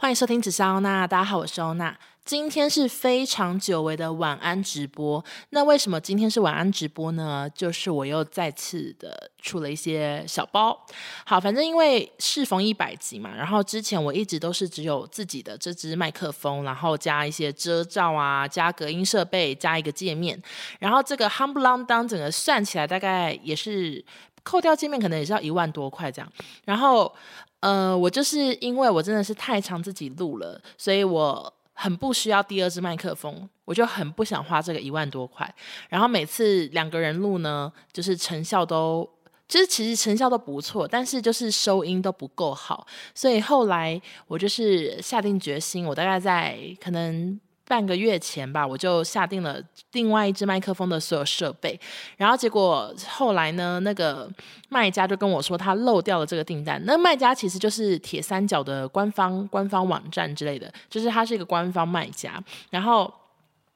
欢迎收听紫砂欧娜，大家好，我是欧娜。今天是非常久违的晚安直播。那为什么今天是晚安直播呢？就是我又再次的出了一些小包。好，反正因为适逢一百集嘛，然后之前我一直都是只有自己的这支麦克风，然后加一些遮罩啊，加隔音设备，加一个界面，然后这个夯不啷当，整个算起来大概也是扣掉界面，可能也是要一万多块这样。然后。呃，我就是因为我真的是太常自己录了，所以我很不需要第二支麦克风，我就很不想花这个一万多块。然后每次两个人录呢，就是成效都，就是其实成效都不错，但是就是收音都不够好，所以后来我就是下定决心，我大概在可能。半个月前吧，我就下定了另外一支麦克风的所有设备，然后结果后来呢，那个卖家就跟我说他漏掉了这个订单。那卖家其实就是铁三角的官方官方网站之类的，就是他是一个官方卖家，然后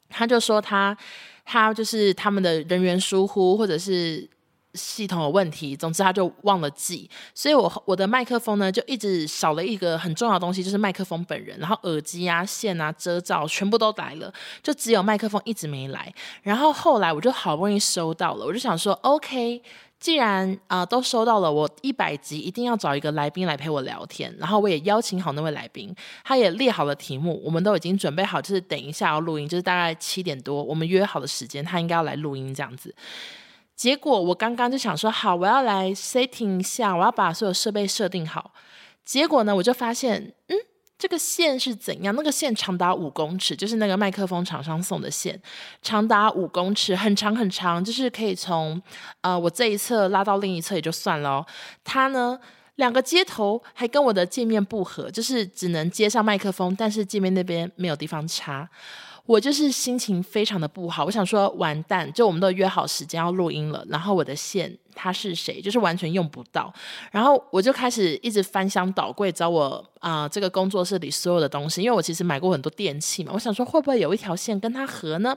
他就说他他就是他们的人员疏忽，或者是。系统有问题，总之他就忘了记，所以我我的麦克风呢就一直少了一个很重要的东西，就是麦克风本人。然后耳机啊、线啊、遮罩全部都来了，就只有麦克风一直没来。然后后来我就好不容易收到了，我就想说，OK，既然啊、都收到了，我一百集一定要找一个来宾来陪我聊天。然后我也邀请好那位来宾，他也列好了题目，我们都已经准备好，就是等一下要录音，就是大概七点多，我们约好的时间，他应该要来录音这样子。结果我刚刚就想说好，我要来 setting 一下，我要把所有设备设定好。结果呢，我就发现，嗯，这个线是怎样？那个线长达五公尺，就是那个麦克风厂商送的线，长达五公尺，很长很长，就是可以从呃我这一侧拉到另一侧也就算了哦。它呢，两个接头还跟我的界面不合，就是只能接上麦克风，但是界面那边没有地方插。我就是心情非常的不好，我想说完蛋，就我们都约好时间要录音了，然后我的线他是谁，就是完全用不到，然后我就开始一直翻箱倒柜找我啊、这个工作室里所有的东西，因为我其实买过很多电器嘛，我想说会不会有一条线跟他合呢？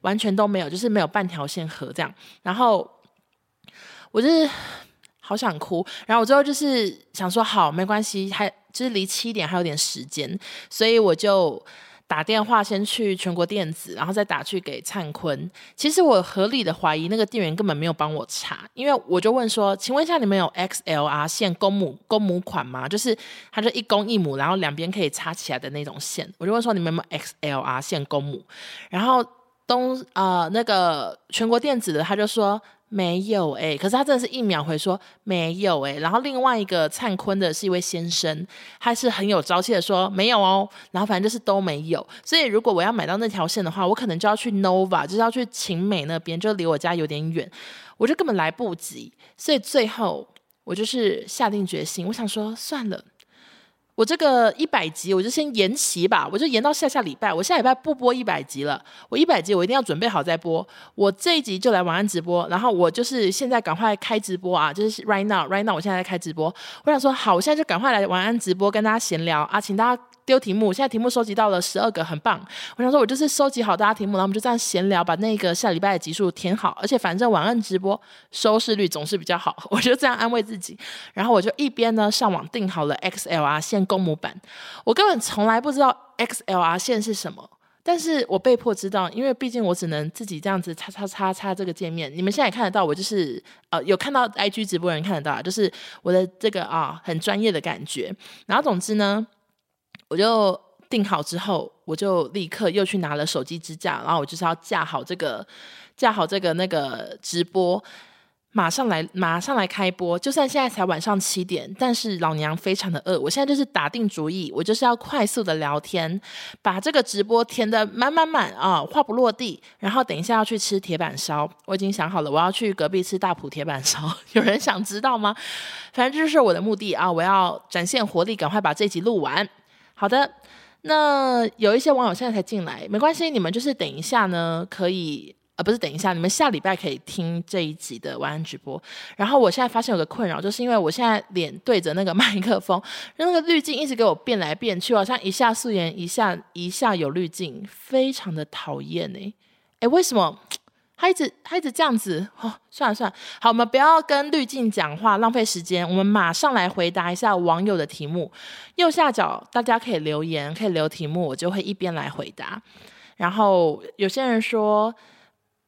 完全都没有，就是没有半条线合这样，然后我就是好想哭，然后我最后就是想说好没关系，还就是离七点还有点时间，所以我就。打电话先去全国电子，然后再打去给灿坤。其实我合理的怀疑那个店员根本没有帮我查，因为我就问说：“请问一下，你们有 XLR 线公母公母款吗？就是它就一公一母，然后两边可以插起来的那种线。”我就问说：“你们有没有 XLR 线公母？”然后东呃那个全国电子的他就说。没有哎、欸，可是他真的是一秒回说没有哎、欸，然后另外一个灿坤的是一位先生，他是很有朝气的说没有哦，然后反正就是都没有，所以如果我要买到那条线的话，我可能就要去 Nova，就是要去晴美那边，就离我家有点远，我就根本来不及，所以最后我就是下定决心，我想说算了。我这个一百集，我就先延期吧，我就延到下下礼拜。我下礼拜不播一百集了，我一百集我一定要准备好再播。我这一集就来晚安直播，然后我就是现在赶快开直播啊，就是 right now，right now，我现在在开直播。我想说好，我现在就赶快来晚安直播，跟大家闲聊啊，请大家。丢题目，现在题目收集到了十二个，很棒。我想说，我就是收集好大家题目，然后我们就这样闲聊，把那个下礼拜的集数填好。而且反正晚安直播收视率总是比较好，我就这样安慰自己。然后我就一边呢上网订好了 XLR 线公母版。我根本从来不知道 XLR 线是什么，但是我被迫知道，因为毕竟我只能自己这样子擦擦擦擦这个界面。你们现在也看得到，我就是呃有看到 IG 直播人看得到，就是我的这个啊很专业的感觉。然后总之呢。我就订好之后，我就立刻又去拿了手机支架，然后我就是要架好这个架好这个那个直播，马上来马上来开播。就算现在才晚上七点，但是老娘非常的饿。我现在就是打定主意，我就是要快速的聊天，把这个直播填得满满满啊，话不落地。然后等一下要去吃铁板烧，我已经想好了，我要去隔壁吃大埔铁板烧。有人想知道吗？反正这就是我的目的啊！我要展现活力，赶快把这集录完。好的，那有一些网友现在才进来，没关系，你们就是等一下呢，可以，呃，不是等一下，你们下礼拜可以听这一集的晚安直播。然后我现在发现有个困扰，就是因为我现在脸对着那个麦克风，那个滤镜一直给我变来变去，好像一下素颜，一下一下有滤镜，非常的讨厌哎，哎，为什么？他一直他一直这样子，哦，算了算了，好，我们不要跟滤镜讲话，浪费时间，我们马上来回答一下网友的题目。右下角大家可以留言，可以留题目，我就会一边来回答。然后有些人说。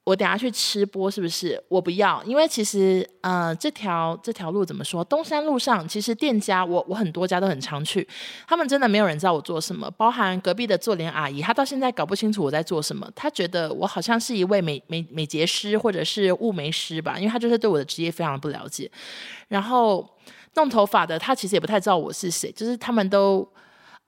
我等下去吃播是不是？我不要，因为其实，呃，这条这条路怎么说？东山路上其实店家，我我很多家都很常去，他们真的没有人知道我做什么，包含隔壁的做脸阿姨，她到现在搞不清楚我在做什么，她觉得我好像是一位美美美睫师或者是雾眉师吧，因为她就是对我的职业非常不了解。然后弄头发的，她其实也不太知道我是谁，就是他们都，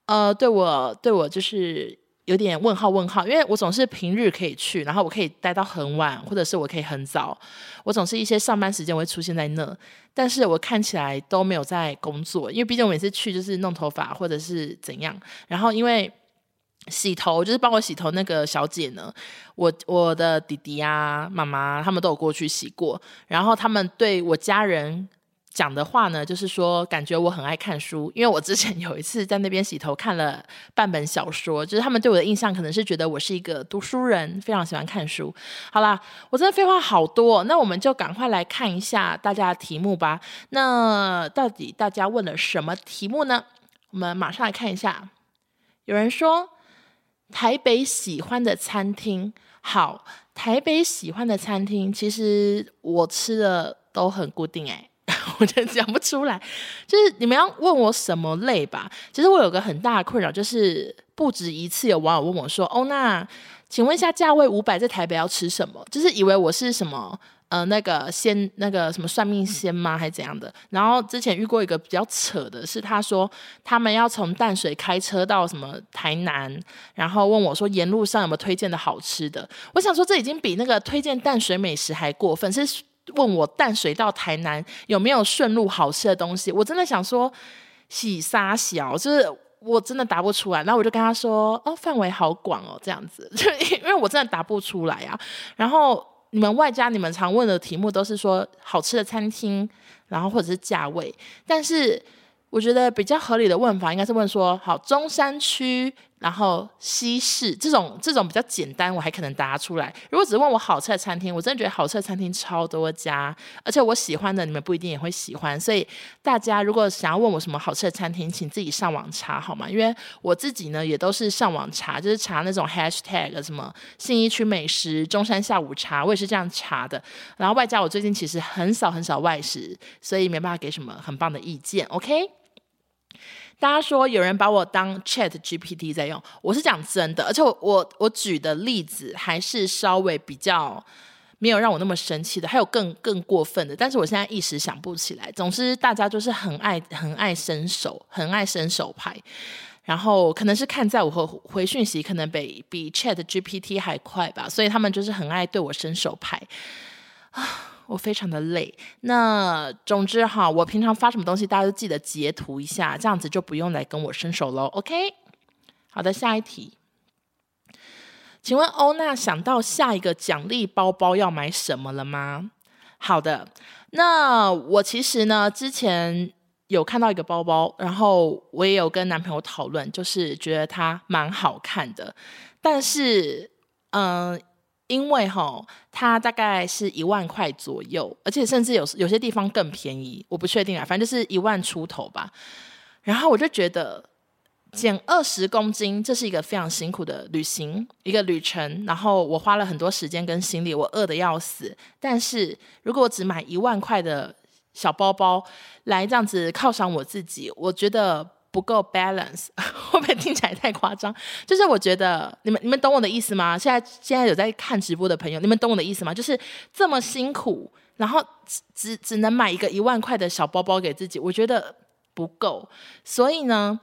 呃，对我对我就是。有点问号问号，因为我总是平日可以去，然后我可以待到很晚，或者是我可以很早，我总是一些上班时间会出现在那，但是我看起来都没有在工作，因为毕竟我每次去就是弄头发或者是怎样，然后因为洗头就是帮我洗头那个小姐呢，我我的弟弟啊、妈妈他们都有过去洗过，然后他们对我家人。讲的话呢，就是说感觉我很爱看书，因为我之前有一次在那边洗头看了半本小说，就是他们对我的印象可能是觉得我是一个读书人，非常喜欢看书。好啦，我真的废话好多，那我们就赶快来看一下大家的题目吧。那到底大家问了什么题目呢？我们马上来看一下。有人说台北喜欢的餐厅，好，台北喜欢的餐厅，其实我吃的都很固定哎。我就讲不出来，就是你们要问我什么类吧。其实我有个很大的困扰，就是不止一次有网友问我说：“哦，那请问一下，价位五百在台北要吃什么？”就是以为我是什么呃那个仙那个什么算命仙吗，还是怎样的？然后之前遇过一个比较扯的是，他说他们要从淡水开车到什么台南，然后问我说沿路上有没有推荐的好吃的。我想说这已经比那个推荐淡水美食还过分，是。问我淡水到台南有没有顺路好吃的东西，我真的想说喜沙小，就是我真的答不出来。然后我就跟他说：“哦，范围好广哦，这样子，就因为我真的答不出来啊。”然后你们外加你们常问的题目都是说好吃的餐厅，然后或者是价位，但是我觉得比较合理的问法应该是问说：好，中山区。然后西式这种这种比较简单，我还可能答出来。如果只问我好吃的餐厅，我真的觉得好吃的餐厅超多家，而且我喜欢的你们不一定也会喜欢。所以大家如果想要问我什么好吃的餐厅，请自己上网查好吗？因为我自己呢也都是上网查，就是查那种 hashtag 什么信义区美食、中山下午茶，我也是这样查的。然后外加我最近其实很少很少外食，所以没办法给什么很棒的意见。OK。大家说有人把我当 Chat GPT 在用，我是讲真的，而且我我我举的例子还是稍微比较没有让我那么生气的，还有更更过分的，但是我现在一时想不起来。总之，大家就是很爱很爱伸手，很爱伸手牌，然后可能是看在我和回讯息可能比比 Chat GPT 还快吧，所以他们就是很爱对我伸手牌啊。我非常的累，那总之哈，我平常发什么东西，大家都记得截图一下，这样子就不用来跟我伸手喽。OK，好的，下一题，请问欧娜想到下一个奖励包包要买什么了吗？好的，那我其实呢，之前有看到一个包包，然后我也有跟男朋友讨论，就是觉得它蛮好看的，但是嗯。因为哈，它大概是一万块左右，而且甚至有有些地方更便宜，我不确定啊，反正就是一万出头吧。然后我就觉得减二十公斤，这是一个非常辛苦的旅行，一个旅程。然后我花了很多时间跟心力，我饿得要死。但是如果我只买一万块的小包包来这样子犒赏我自己，我觉得。不够 balance，会不会听起来太夸张？就是我觉得你们你们懂我的意思吗？现在现在有在看直播的朋友，你们懂我的意思吗？就是这么辛苦，然后只只只能买一个一万块的小包包给自己，我觉得不够。所以呢。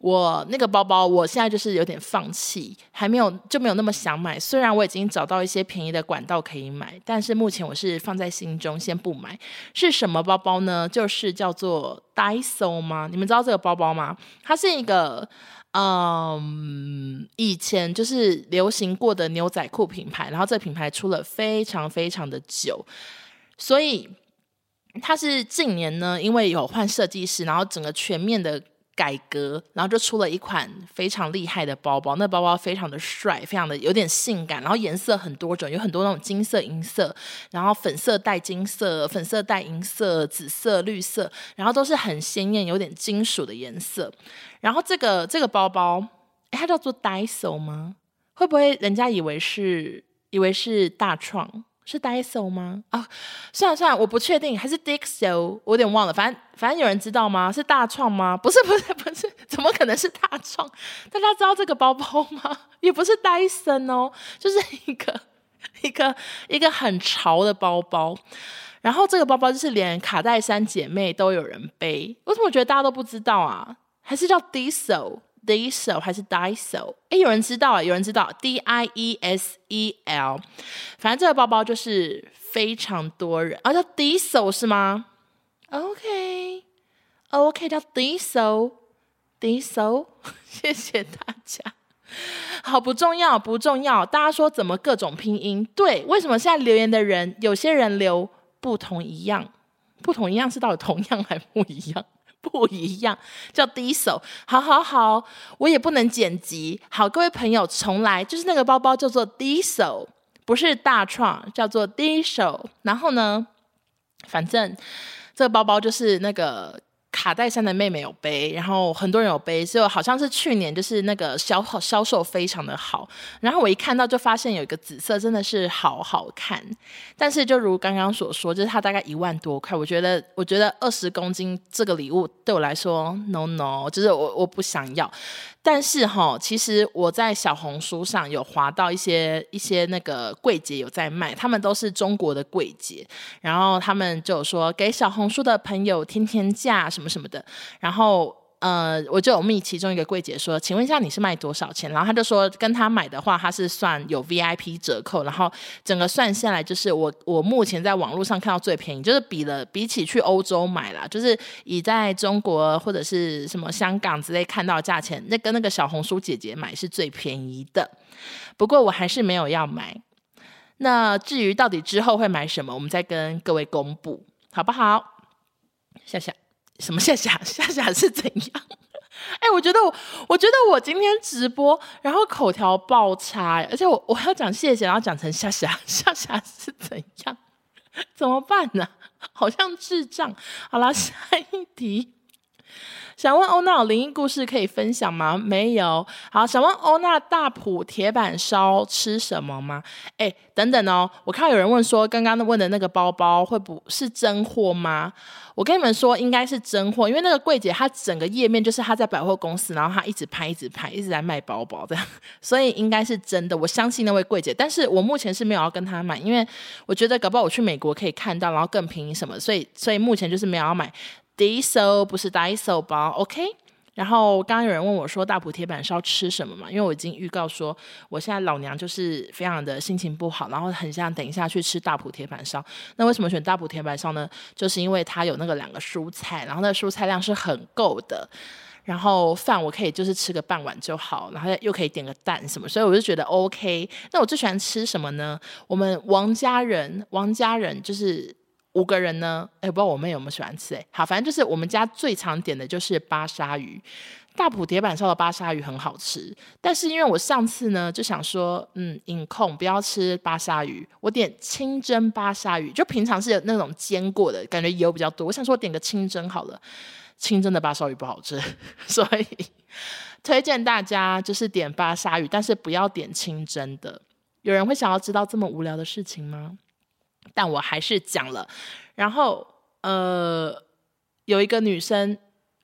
我那个包包，我现在就是有点放弃，还没有就没有那么想买。虽然我已经找到一些便宜的管道可以买，但是目前我是放在心中，先不买。是什么包包呢？就是叫做 Daiso 吗？你们知道这个包包吗？它是一个嗯，以前就是流行过的牛仔裤品牌，然后这个品牌出了非常非常的久，所以它是近年呢，因为有换设计师，然后整个全面的。改革，然后就出了一款非常厉害的包包。那包包非常的帅，非常的有点性感，然后颜色很多种，有很多那种金色、银色，然后粉色带金色、粉色带银色、紫色、绿色，然后都是很鲜艳、有点金属的颜色。然后这个这个包包，它叫做 Daiso 吗？会不会人家以为是以为是大创？是 Daiso 吗？啊、算了算了，我不确定，还是 Dixel，我有点忘了。反正反正有人知道吗？是大创吗？不是不是不是，怎么可能是大创？大家知道这个包包吗？也不是 Dyson 哦，就是一个一个一个很潮的包包。然后这个包包就是连卡戴珊姐妹都有人背，为什么我觉得大家都不知道啊？还是叫 Diesel？Diesel 还是 Diesel？哎，有人知道啊？有人知道 D I E S E L。反正这个包包就是非常多人啊，叫 Diesel 是吗？OK，OK，、okay. okay, 叫 Diesel，Diesel。谢谢大家。好，不重要，不重要。大家说怎么各种拼音？对，为什么现在留言的人有些人留不同一样？不同一样是到底同样还不一样？不一样，叫 Diesel。好好好，我也不能剪辑。好，各位朋友，重来，就是那个包包叫做 Diesel，不是大创，叫做 Diesel。然后呢，反正这个包包就是那个。卡戴珊的妹妹有背，然后很多人有背，就好像是去年就是那个销销售非常的好。然后我一看到就发现有一个紫色真的是好好看，但是就如刚刚所说，就是它大概一万多块。我觉得我觉得二十公斤这个礼物对我来说 no no，就是我我不想要。但是哈，其实我在小红书上有划到一些一些那个柜姐有在卖，他们都是中国的柜姐，然后他们就说给小红书的朋友天天价什么什么的，然后。呃，我就有密其中一个柜姐说，请问一下你是卖多少钱？然后他就说，跟他买的话，他是算有 VIP 折扣，然后整个算下来就是我我目前在网络上看到最便宜，就是比了比起去欧洲买啦，就是以在中国或者是什么香港之类看到价钱，那跟那个小红书姐姐买是最便宜的。不过我还是没有要买。那至于到底之后会买什么，我们再跟各位公布，好不好？谢谢。什么夏夏夏夏是怎样？哎、我觉得我我觉得我今天直播，然后口条爆差，而且我我要讲谢谢，然后讲成夏夏夏夏是怎样？怎么办呢？好像智障。好了，下一题。想问欧娜有灵异故事可以分享吗？没有。好，想问欧娜大埔铁板烧吃什么吗？哎，等等哦，我看到有人问说，刚刚问的那个包包会不是真货吗？我跟你们说，应该是真货，因为那个柜姐她整个页面就是她在百货公司，然后她一直拍，一直拍，一直在卖包包的，所以应该是真的。我相信那位柜姐，但是我目前是没有要跟她买，因为我觉得搞不好我去美国可以看到，然后更便宜什么，所以所以目前就是没有要买。Diesel 不是 Daiso 包，OK。然后刚刚有人问我说大埔铁板烧吃什么嘛？因为我已经预告说我现在老娘就是非常的心情不好，然后很想等一下去吃大埔铁板烧。那为什么选大埔铁板烧呢？就是因为它有那个两个蔬菜，然后那个蔬菜量是很够的，然后饭我可以就是吃个半碗就好，然后又可以点个蛋什么，所以我就觉得 OK。那我最喜欢吃什么呢？我们王家人，王家人就是。五个人呢，哎，不知道我妹有没有喜欢吃哎。好，反正就是我们家最常点的就是巴沙鱼，大埔铁板烧的巴沙鱼很好吃。但是因为我上次呢就想说，嗯，饮控不要吃巴沙鱼，我点清蒸巴沙鱼，就平常是有那种煎过的，感觉油比较多。我想说我点个清蒸好了，清蒸的巴沙鱼不好吃，所以推荐大家就是点巴沙鱼，但是不要点清蒸的。有人会想要知道这么无聊的事情吗？但我还是讲了，然后呃，有一个女生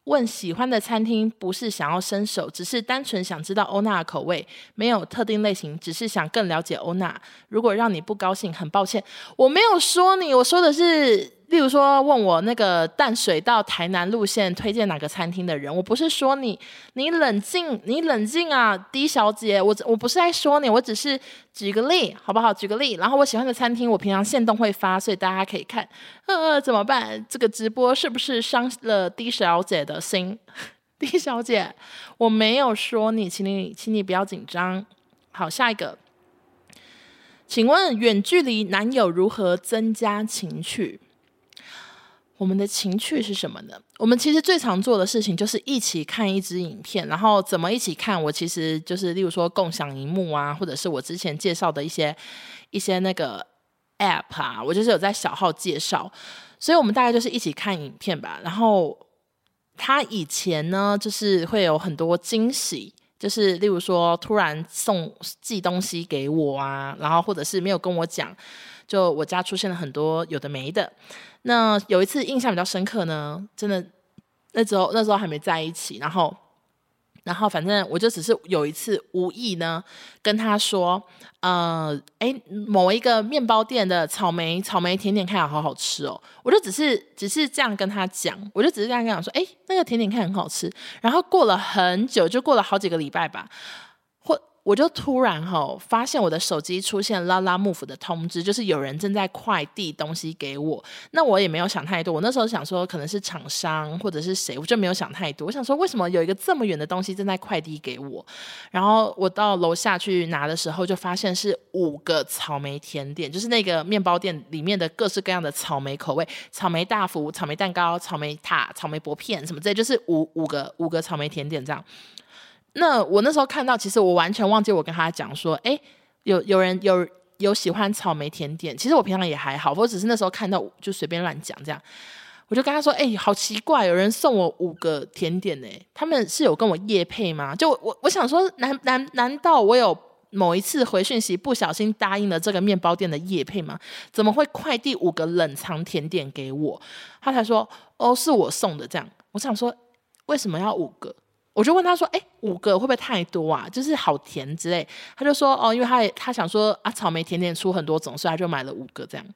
问喜欢的餐厅，不是想要伸手，只是单纯想知道欧娜的口味，没有特定类型，只是想更了解欧娜。如果让你不高兴，很抱歉，我没有说你，我说的是。例如说，问我那个淡水到台南路线推荐哪个餐厅的人，我不是说你，你冷静，你冷静啊，D 小姐，我我不是在说你，我只是举个例，好不好？举个例，然后我喜欢的餐厅，我平常限动会发，所以大家可以看。呃，怎么办？这个直播是不是伤了 D 小姐的心？D 小姐，我没有说你，请你，请你不要紧张。好，下一个，请问远距离男友如何增加情趣？我们的情趣是什么呢？我们其实最常做的事情就是一起看一支影片，然后怎么一起看？我其实就是例如说共享荧幕啊，或者是我之前介绍的一些一些那个 App 啊，我就是有在小号介绍，所以我们大概就是一起看影片吧。然后他以前呢，就是会有很多惊喜，就是例如说突然送寄东西给我啊，然后或者是没有跟我讲。就我家出现了很多有的没的，那有一次印象比较深刻呢，真的那时候那时候还没在一起，然后然后反正我就只是有一次无意呢跟他说，呃，诶，某一个面包店的草莓草莓甜点看起来好好吃哦，我就只是只是这样跟他讲，我就只是这样跟他讲说，诶，那个甜点看很好吃，然后过了很久，就过了好几个礼拜吧。我就突然哈、发现我的手机出现拉拉幕府的通知，就是有人正在快递东西给我。那我也没有想太多，我那时候想说可能是厂商或者是谁，我就没有想太多。我想说为什么有一个这么远的东西正在快递给我？然后我到楼下去拿的时候，就发现是五个草莓甜点，就是那个面包店里面的各式各样的草莓口味，草莓大福、草莓蛋糕、草莓塔、草莓薄片什么之类，就是五五个五个草莓甜点这样。那我那时候看到，其实我完全忘记我跟他讲说，哎，有有人有有喜欢草莓甜点。其实我平常也还好，我只是那时候看到就随便乱讲这样。我就跟他说，哎，好奇怪，有人送我五个甜点呢，他们是有跟我夜配吗？就我我想说，难难难道我有某一次回讯息不小心答应了这个面包店的业配吗？怎么会快递五个冷藏甜点给我？他才说，哦，是我送的这样。我想说，为什么要五个？我就问他说：“哎，五个会不会太多啊？就是好甜之类。”他就说：“哦，因为他他想说啊，草莓甜点出很多种，所以他就买了五个这样。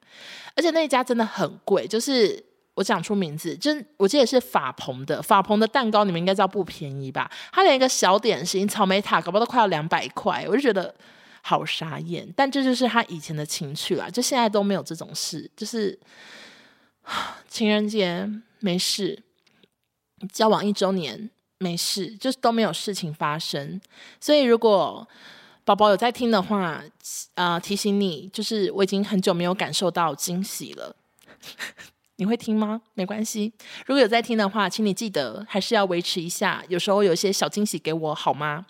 而且那一家真的很贵，就是我讲出名字，就是我记得是法鹏的，法鹏的蛋糕你们应该知道不便宜吧？他连一个小点心草莓塔，搞不好都快要两百块，我就觉得好傻眼。但这就是他以前的情趣啦，就现在都没有这种事，就是 情人节没事，交往一周年。”没事，就是都没有事情发生。所以如果宝宝有在听的话，呃，提醒你，就是我已经很久没有感受到惊喜了。你会听吗？没关系。如果有在听的话，请你记得还是要维持一下。有时候有一些小惊喜给我好吗？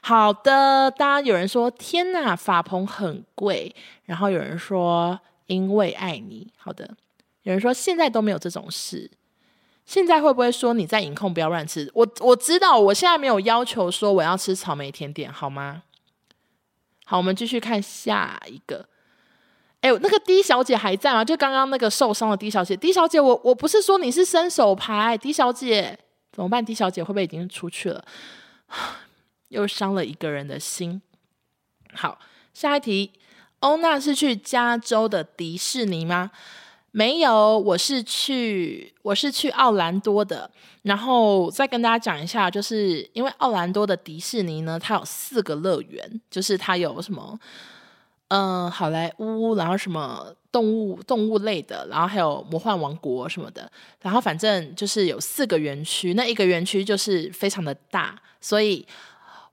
好的。大家有人说天哪，法鹏很贵。然后有人说因为爱你。好的。有人说现在都没有这种事。现在会不会说你在饮控不要乱吃？我我知道，我现在没有要求说我要吃草莓甜点，好吗？好，我们继续看下一个。哎，那个 D 小姐还在吗？就刚刚那个受伤的 D 小姐，D 小姐，我我不是说你是伸手牌，D 小姐怎么办？D 小姐会不会已经出去了？又伤了一个人的心。好，下一题，欧娜是去加州的迪士尼吗？没有，我是去我是去奥兰多的，然后再跟大家讲一下，就是因为奥兰多的迪士尼呢，它有四个乐园，就是它有什么，嗯、好莱坞，然后什么动物动物类的，然后还有魔幻王国什么的，然后反正就是有四个园区，那一个园区就是非常的大，所以。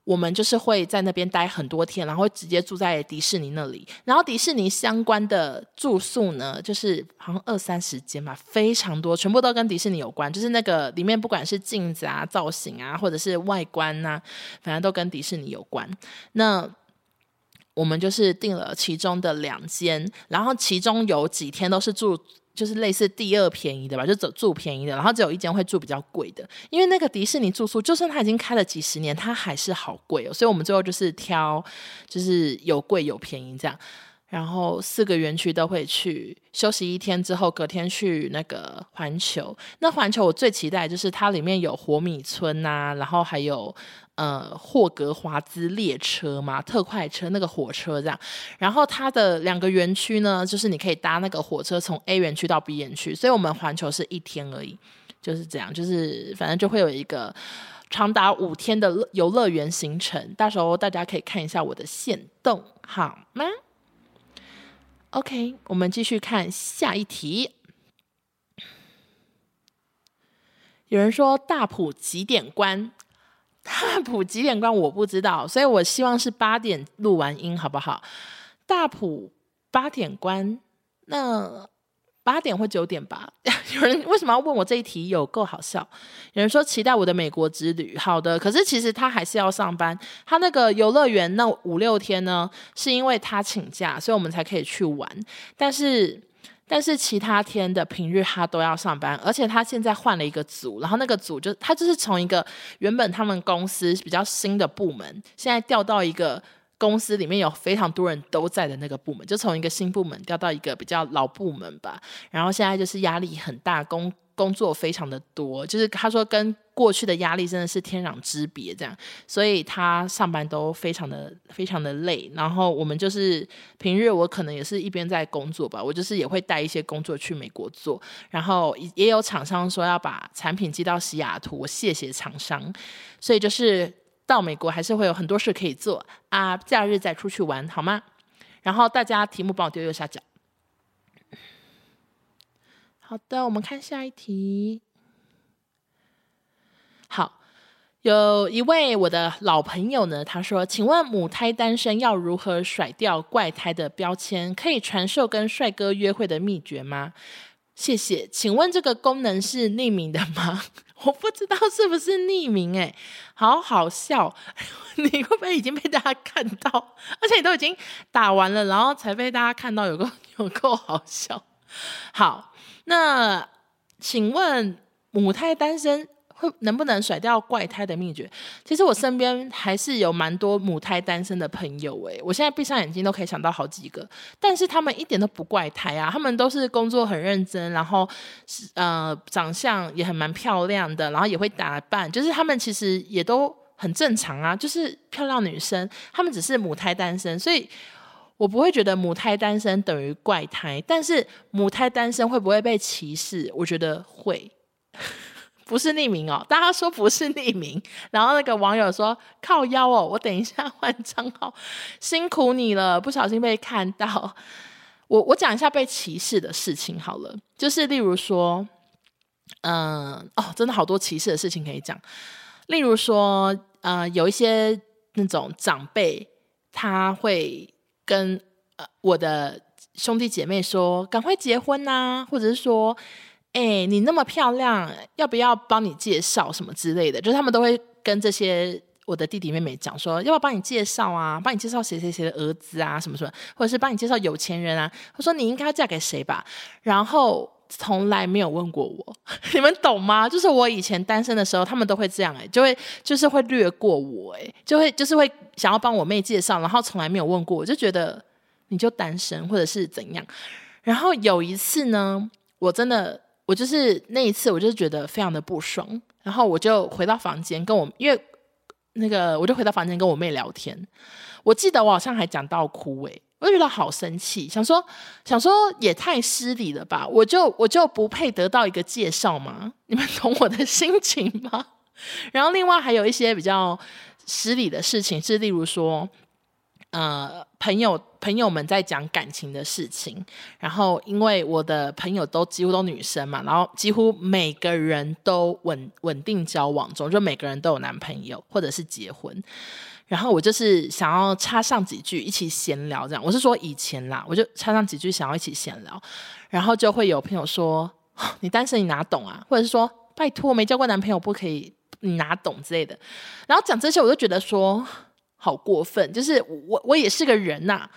我们就是会在那边待很多天，然后直接住在迪士尼那里。然后迪士尼相关的住宿呢，就是好像二三十间吧，非常多，全部都跟迪士尼有关。就是那个里面不管是镜子啊、造型啊，或者是外观啊，反正都跟迪士尼有关。那我们就是订了其中的两间，然后其中有几天都是住。就是类似第二便宜的吧，就走住便宜的，然后只有一间会住比较贵的，因为那个迪士尼住宿，就算它已经开了几十年，它还是好贵哦，所以我们最后就是挑，就是有贵有便宜这样，然后四个园区都会去休息一天之后，隔天去那个环球。那环球我最期待就是它里面有活米村呐，然后还有。呃，霍格华兹列车嘛，特快车那个火车这样，然后它的两个园区呢，就是你可以搭那个火车从 A 园区到 B 园区，所以我们环球是一天而已，就是这样，就是反正就会有一个长达五天的游乐园行程，到时候大家可以看一下我的线动，好吗？OK，我们继续看下一题。有人说大埔几点关？大普几点关我不知道，所以我希望是八点录完音，好不好？大普八点关，那八点或九点吧。有人为什么要问我这一题？有够好笑。有人说期待我的美国之旅。好的，可是其实他还是要上班。他那个游乐园那五六天呢，是因为他请假，所以我们才可以去玩。但是。但是其他天的平日他都要上班，而且他现在换了一个组，然后那个组就他就是从一个原本他们公司比较新的部门，现在调到一个公司里面有非常多人都在的那个部门，就从一个新部门调到一个比较老部门吧，然后现在就是压力很大，工。工作非常的多，就是他说跟过去的压力真的是天壤之别，这样，所以他上班都非常的非常的累。然后我们就是平日我可能也是一边在工作吧，我就是也会带一些工作去美国做。然后也有厂商说要把产品寄到西雅图，我谢谢厂商。所以就是到美国还是会有很多事可以做啊，假日再出去玩好吗？然后大家题目帮我丢右下角。好的，我们看下一题。好，有一位我的老朋友呢，他说：“请问母胎单身要如何甩掉怪胎的标签？可以传授跟帅哥约会的秘诀吗？”谢谢。请问这个功能是匿名的吗？我不知道是不是匿名诶，好好笑。你会不会已经被大家看到？而且你都已经打完了，然后才被大家看到有，有够有够好笑。好。那请问母胎单身会能不能甩掉怪胎的秘诀？其实我身边还是有蛮多母胎单身的朋友诶，我现在闭上眼睛都可以想到好几个，但是他们一点都不怪胎啊，他们都是工作很认真，然后呃长相也很蛮漂亮的，然后也会打扮，就是他们其实也都很正常啊，就是漂亮女生，他们只是母胎单身，所以。我不会觉得母胎单身等于怪胎，但是母胎单身会不会被歧视？我觉得会，不是匿名哦，大家说不是匿名，然后那个网友说靠腰哦，我等一下换账号，辛苦你了，不小心被看到。我我讲一下被歧视的事情好了，就是例如说，嗯、哦，真的好多歧视的事情可以讲，例如说，呃，有一些那种长辈他会。跟呃我的兄弟姐妹说，赶快结婚呐、啊，或者是说，哎、你那么漂亮，要不要帮你介绍什么之类的？就是他们都会跟这些我的弟弟妹妹讲说，要不要帮你介绍啊？帮你介绍谁谁谁的儿子啊？什么什么，或者是帮你介绍有钱人啊？他说你应该要嫁给谁吧？然后从来没有问过我，你们懂吗？就是我以前单身的时候，他们都会这样哎、就会就是会略过我哎、就会就是会。想要帮我妹介绍，然后从来没有问过，我就觉得你就单身或者是怎样。然后有一次呢，我真的，我就是那一次，我就觉得非常的不爽。然后我就回到房间跟我，因为那个我就回到房间跟我妹聊天。我记得我好像还讲到哭诶，我就觉得好生气，想说想说也太失礼了吧？我就我就不配得到一个介绍吗？你们懂我的心情吗？然后另外还有一些比较。失礼的事情是，例如说，呃，朋友朋友们在讲感情的事情，然后因为我的朋友都几乎都女生嘛，然后几乎每个人都稳稳定交往中，就每个人都有男朋友或者是结婚，然后我就是想要插上几句一起闲聊，这样，我是说以前啦，我就插上几句想要一起闲聊，然后就会有朋友说，你单身你哪懂啊？或者是说，拜托没交过男朋友不可以。你哪懂之类的，然后讲这些，我就觉得说好过分。就是我我也是个人呐、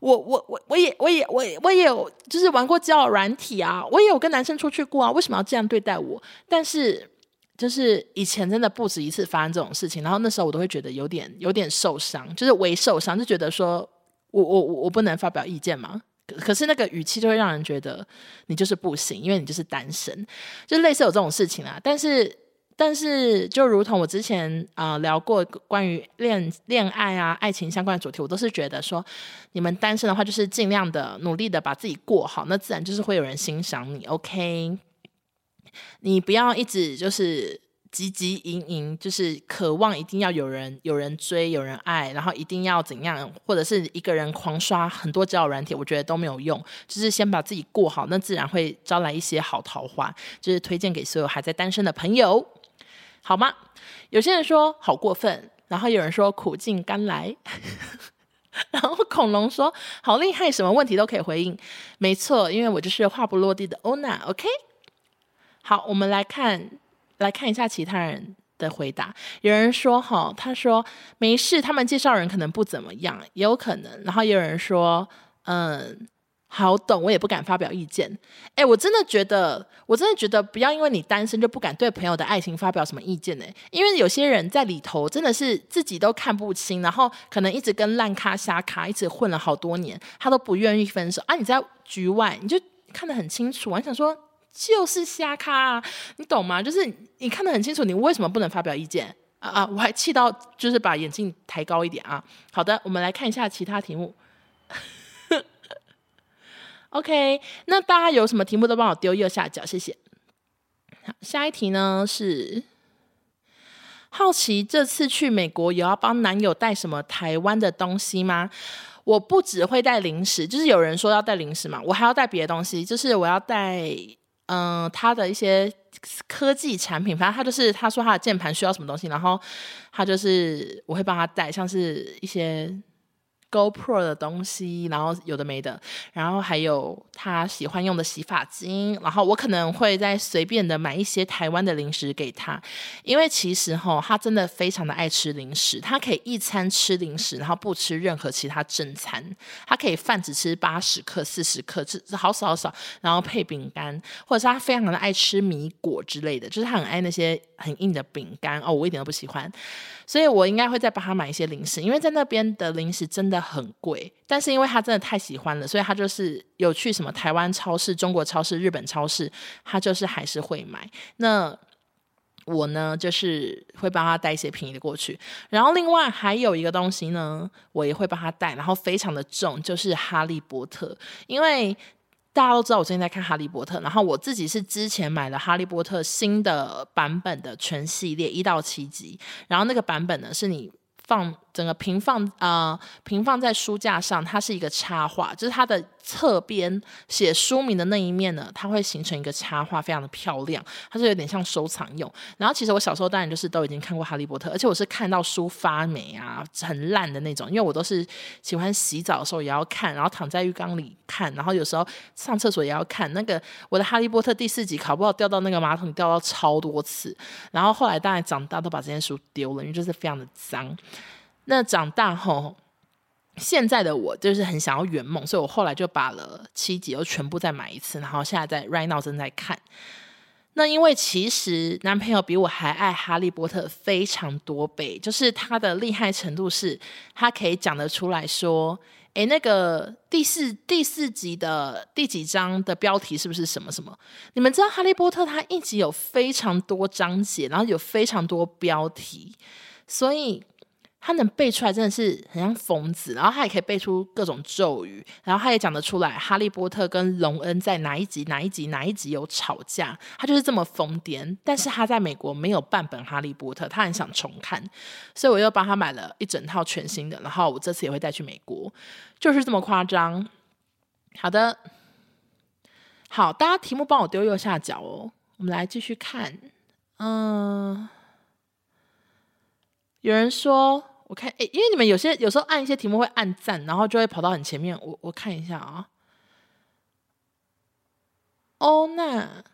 我我我我也我也我也我也有就是玩过交友软体啊，我也有跟男生出去过啊，为什么要这样对待我？但是就是以前真的不止一次发生这种事情，然后那时候我都会觉得有点有点受伤，就是微受伤，就觉得说我我我我不能发表意见吗？可是那个语气就会让人觉得你就是不行，因为你就是单身，就类似有这种事情啊，但是。但是，就如同我之前啊、聊过关于恋恋爱啊、爱情相关的主题，我都是觉得说，你们单身的话，就是尽量的努力的把自己过好，那自然就是会有人欣赏你。OK，你不要一直就是汲汲营营，就是渴望一定要有人有人追、有人爱，然后一定要怎样，或者是一个人狂刷很多交友软体，我觉得都没有用。就是先把自己过好，那自然会招来一些好桃花。就是推荐给所有还在单身的朋友。好吗？有些人说好过分，然后有人说苦尽甘来。然后恐龙说：“好厉害，什么问题都可以回应。”没错，因为我就是话不落地的欧娜。OK，好，我们来看，来看一下其他人的回答。有人说：“哈，他说没事，他们介绍人可能不怎么样，也有可能。”然后也有人说：“嗯。”好懂，我也不敢发表意见。哎，我真的觉得，我真的觉得，不要因为你单身就不敢对朋友的爱情发表什么意见呢？因为有些人在里头真的是自己都看不清，然后可能一直跟烂咖、瞎咖一直混了好多年，他都不愿意分手啊！你在局外你就看得很清楚，我想说就是瞎咖啊，你懂吗？就是你看得很清楚，你为什么不能发表意见啊啊！我还气到就是把眼镜抬高一点啊！好的，我们来看一下其他题目。OK，那大家有什么题目都帮我丢右下角，谢谢。好，下一题呢是好奇这次去美国有要帮男友带什么台湾的东西吗？我不只会带零食，就是有人说要带零食嘛，我还要带别的东西，就是我要带嗯、他的一些科技产品，反正他就是他说他的键盘需要什么东西，然后他就是我会帮他带，像是一些。GoPro 的东西，然后有的没的，然后还有他喜欢用的洗发精，然后我可能会再随便的买一些台湾的零食给他，因为其实哈，他真的非常的爱吃零食，他可以一餐吃零食，然后不吃任何其他正餐，他可以饭只吃八十克、四十克，吃好少好少，然后配饼干，或者是他非常的爱吃米果之类的，就是他很爱那些很硬的饼干。哦，我一点都不喜欢。所以我应该会再帮他买一些零食，因为在那边的零食真的很贵。但是因为他真的太喜欢了，所以他就是有去什么台湾超市、中国超市、日本超市，他就是还是会买。那我呢，就是会帮他带一些便宜的过去。然后另外还有一个东西呢，我也会帮他带，然后非常的重，就是哈利波特，因为。大家都知道我最近在看《哈利波特》，然后我自己是之前买了《哈利波特》新的版本的全系列一到七集，然后那个版本呢是你。放整个平放啊、平放在书架上，它是一个插画，就是它的侧边写书名的那一面呢，它会形成一个插画，非常的漂亮，它是有点像收藏用。然后其实我小时候当然就是都已经看过《哈利波特》，而且我是看到书发霉啊，很烂的那种，因为我都是喜欢洗澡的时候也要看，然后躺在浴缸里看，然后有时候上厕所也要看。那个我的《哈利波特》第四集考不好掉到那个马桶里掉到超多次，然后后来当然长大都把这件书丢了，因为就是非常的脏。那长大后，现在的我就是很想要圆梦，所以我后来就把了七集又全部再买一次，然后现在在 right now 正在看。那因为其实男朋友比我还爱哈利波特非常多倍，就是他的厉害程度是，他可以讲得出来说，诶，那个第四第四集的第几章的标题是不是什么什么？你们知道哈利波特他一集有非常多章节，然后有非常多标题，所以。他能背出来真的是很像疯子，然后他也可以背出各种咒语，然后他也讲得出来哈利波特跟隆恩在哪一集哪一集哪一集有吵架，他就是这么疯癫。但是他在美国没有半本哈利波特，他很想重看，所以我又帮他买了一整套全新的，然后我这次也会带去美国，就是这么夸张。好的，好，大家题目帮我丢右下角哦，我们来继续看，嗯，有人说。我看，诶，因为你们有些有时候按一些题目会按赞，然后就会跑到很前面。我我看一下啊。欧娜，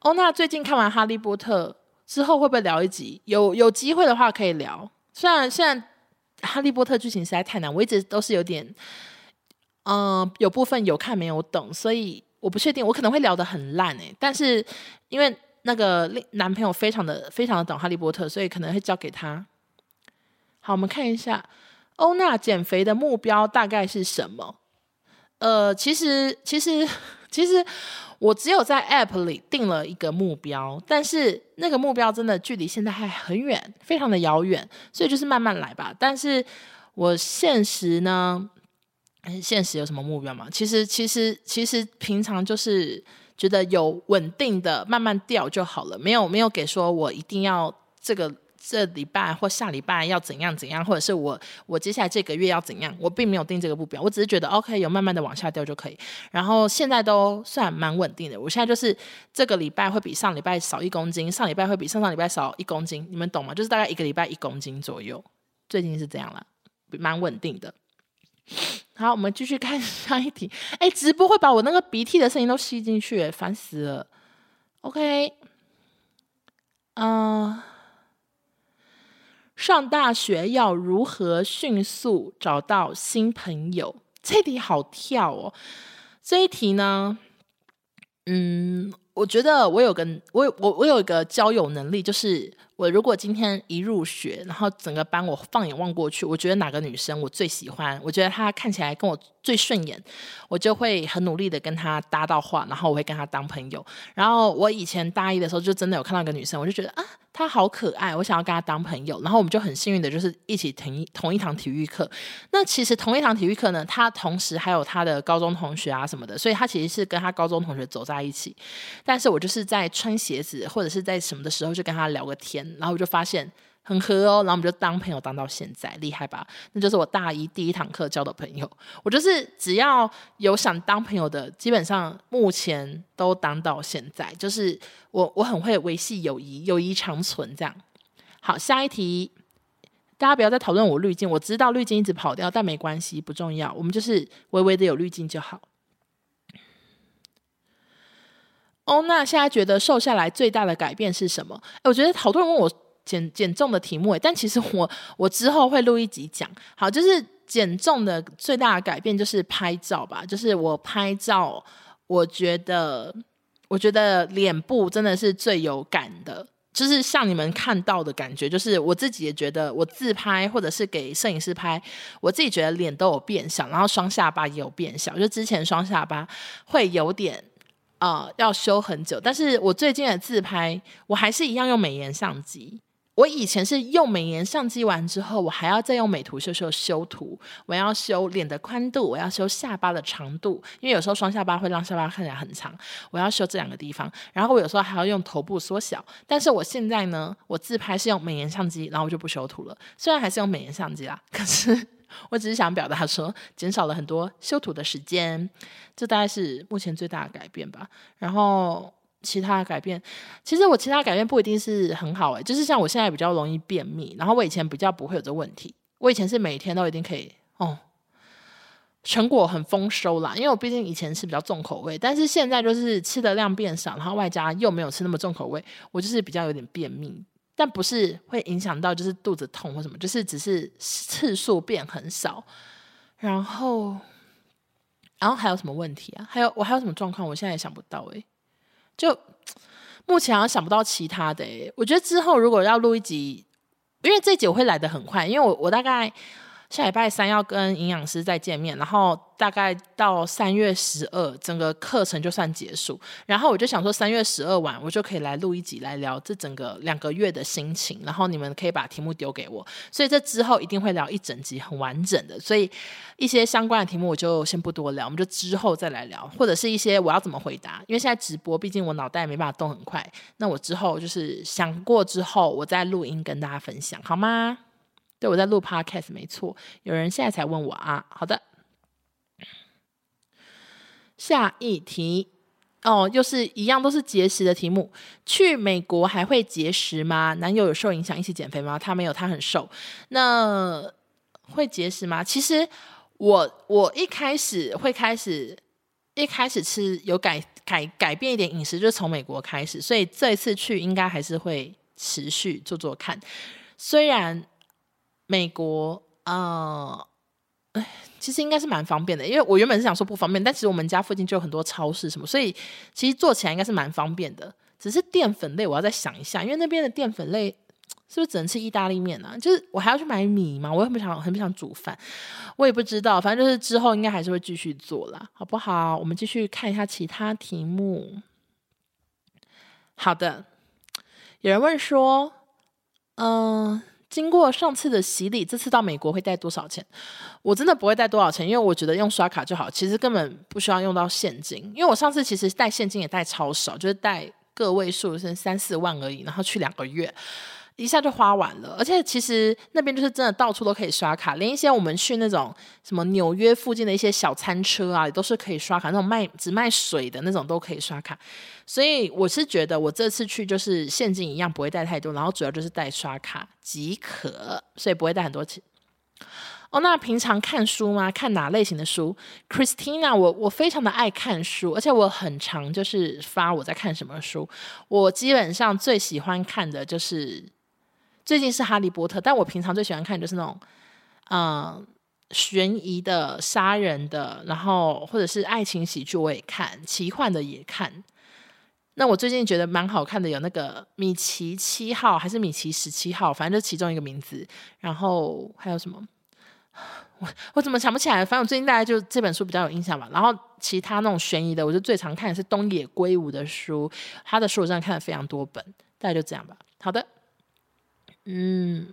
欧娜最近看完《哈利波特》之后会不会聊一集？有有机会的话可以聊。虽然现在《哈利波特》剧情实在太难，我一直都是有点，嗯、有部分有看没有懂，所以我不确定，我可能会聊得很烂诶。但是因为那个男朋友非常的非常的懂《哈利波特》，所以可能会交给他。好，我们看一下欧娜减肥的目标大概是什么？呃，其实，其实，其实我只有在 App 里定了一个目标，但是那个目标真的距离现在还很远，非常的遥远，所以就是慢慢来吧。但是我现实呢？现实有什么目标吗？其实，其实，其实平常就是觉得有稳定的慢慢掉就好了，没有没有给说我一定要这个。这礼拜或下礼拜要怎样怎样，或者是我我接下来这个月要怎样，我并没有定这个目标，我只是觉得 OK，有慢慢的往下掉就可以。然后现在都算蛮稳定的，我现在就是这个礼拜会比上礼拜少一公斤，上礼拜会比上上礼拜少一公斤，你们懂吗？就是大概一个礼拜一公斤左右，最近是这样了，蛮稳定的。好，我们继续看 下一题。哎，直播会把我那个鼻涕的声音都吸进去，烦死了。OK，嗯、上大学要如何迅速找到新朋友？这题好跳哦。这一题呢，嗯，我觉得我有个我我我有一个交友能力，就是。我如果今天一入学，然后整个班我放眼望过去，我觉得哪个女生我最喜欢，我觉得她看起来跟我最顺眼，我就会很努力的跟他搭到话，然后我会跟他当朋友。然后我以前大一的时候就真的有看到一个女生，我就觉得啊，她好可爱，我想要跟她当朋友。然后我们就很幸运的就是一起同一同一堂体育课。那其实同一堂体育课呢，她同时还有她的高中同学啊什么的，所以她其实是跟她高中同学走在一起。但是我就是在穿鞋子或者是在什么的时候就跟她聊个天。然后我就发现很合哦，然后我们就当朋友当到现在，厉害吧？那就是我大一第一堂课交的朋友。我就是只要有想当朋友的，基本上目前都当到现在。就是我我很会维系友谊，友谊长存这样。好，下一题，大家不要再讨论我滤镜，我知道滤镜一直跑掉，但没关系，不重要。我们就是微微的有滤镜就好。哦，那现在觉得瘦下来最大的改变是什么？哎，我觉得好多人问我减减重的题目，诶，但其实我我之后会录一集讲。好，就是减重的最大的改变就是拍照吧，就是我拍照，我觉得我觉得脸部真的是最有感的，就是像你们看到的感觉，就是我自己也觉得我自拍或者是给摄影师拍，我自己觉得脸都有变小，然后双下巴也有变小，就之前双下巴会有点。啊、要修很久，但是我最近的自拍，我还是一样用美颜相机。我以前是用美颜相机完之后，我还要再用美图秀秀修图，我要修脸的宽度，我要修下巴的长度，因为有时候双下巴会让下巴看起来很长，我要修这两个地方。然后我有时候还要用头部缩小。但是我现在呢，我自拍是用美颜相机，然后我就不修图了。虽然还是用美颜相机啦，可是。我只是想表达说，减少了很多修图的时间，这大概是目前最大的改变吧。然后其他的改变，其实我其他改变不一定是很好诶，就是像我现在比较容易便秘，然后我以前比较不会有这问题。我以前是每天都一定可以哦，成果很丰收啦，因为我毕竟以前是比较重口味，但是现在就是吃的量变少，然后外加又没有吃那么重口味，我就是比较有点便秘。但不是会影响到就是肚子痛或什么，就是只是次数变很少。然后，然后还有什么问题啊？还有我还有什么状况？我现在也想不到诶。就目前好像想不到其他的诶。我觉得之后如果要录一集，因为这集我会来的很快，因为我我大概。下礼拜三要跟营养师再见面，然后大概到三月十二，整个课程就算结束。然后我就想说，三月十二晚我就可以来录一集来聊这整个两个月的心情。然后你们可以把题目丢给我，所以这之后一定会聊一整集很完整的。所以一些相关的题目我就先不多聊，我们就之后再来聊，或者是一些我要怎么回答。因为现在直播，毕竟我脑袋没办法动很快。那我之后就是想过之后，我再录音跟大家分享，好吗？对，我在录 podcast，没错。有人现在才问我啊，好的。下一题哦，又是一样，都是节食的题目。去美国还会节食吗？男友有受影响一起减肥吗？他没有，他很瘦。那会节食吗？其实我我一开始会开始一开始吃有改改改变一点饮食，就是从美国开始，所以这一次去应该还是会持续做做看，虽然。美国啊，哎、其实应该是蛮方便的，因为我原本是想说不方便，但其实我们家附近就有很多超市什么，所以其实做起来应该是蛮方便的。只是淀粉类，我要再想一下，因为那边的淀粉类是不是只能吃意大利面呢、啊？就是我还要去买米嘛，我很不想很不想煮饭，我也不知道，反正就是之后应该还是会继续做啦，好不好？我们继续看一下其他题目。好的，有人问说，嗯、经过上次的洗礼，这次到美国会带多少钱？我真的不会带多少钱，因为我觉得用刷卡就好，其实根本不需要用到现金。因为我上次其实带现金也带超少，就是带个位数，是三四万而已，然后去两个月。一下就花完了，而且其实那边就是真的到处都可以刷卡，连一些我们去那种什么纽约附近的一些小餐车啊，也都是可以刷卡，那种卖只卖水的那种都可以刷卡。所以我是觉得我这次去就是现金一样不会带太多，然后主要就是带刷卡即可，所以不会带很多钱。哦，那平常看书吗？看哪类型的书？Christina，我我非常的爱看书，而且我很常就是发我在看什么书。我基本上最喜欢看的就是最近是《哈利波特》，但我平常最喜欢看就是那种嗯悬疑的、杀人的，然后或者是爱情喜剧我也看，奇幻的也看。那我最近觉得蛮好看的有那个米奇七号还是米奇十七号，反正就其中一个名字。然后还有什么？我我怎么想不起来？反正我最近大概就这本书比较有印象吧。然后其他那种悬疑的，我就最常看的是东野圭吾的书，他的书我真的看了非常多本。大概就这样吧。好的，嗯。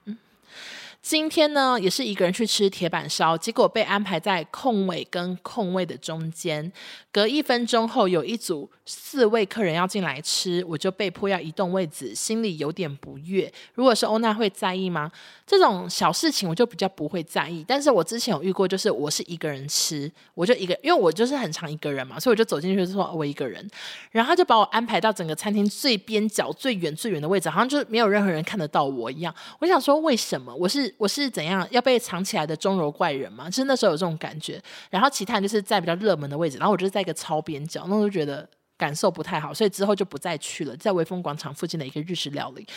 今天呢，也是一个人去吃铁板烧，结果被安排在空位跟空位的中间。隔一分钟后，有一组四位客人要进来吃，我就被迫要移动位置，心里有点不悦。如果是欧娜会在意吗？这种小事情我就比较不会在意。但是我之前有遇过，就是我是一个人吃，我就一个，因为我就是很常一个人嘛，所以我就走进去就说我一个人，然后他就把我安排到整个餐厅最边角、最远、最远的位置，好像就是没有任何人看得到我一样。我想说，为什么我是？我是怎样要被藏起来的钟柔怪人吗？就是那时候有这种感觉，然后其他人就是在比较热门的位置，然后我就是在一个超边角，那我就觉得感受不太好，所以之后就不再去了，在微风广场附近的一个日式料理。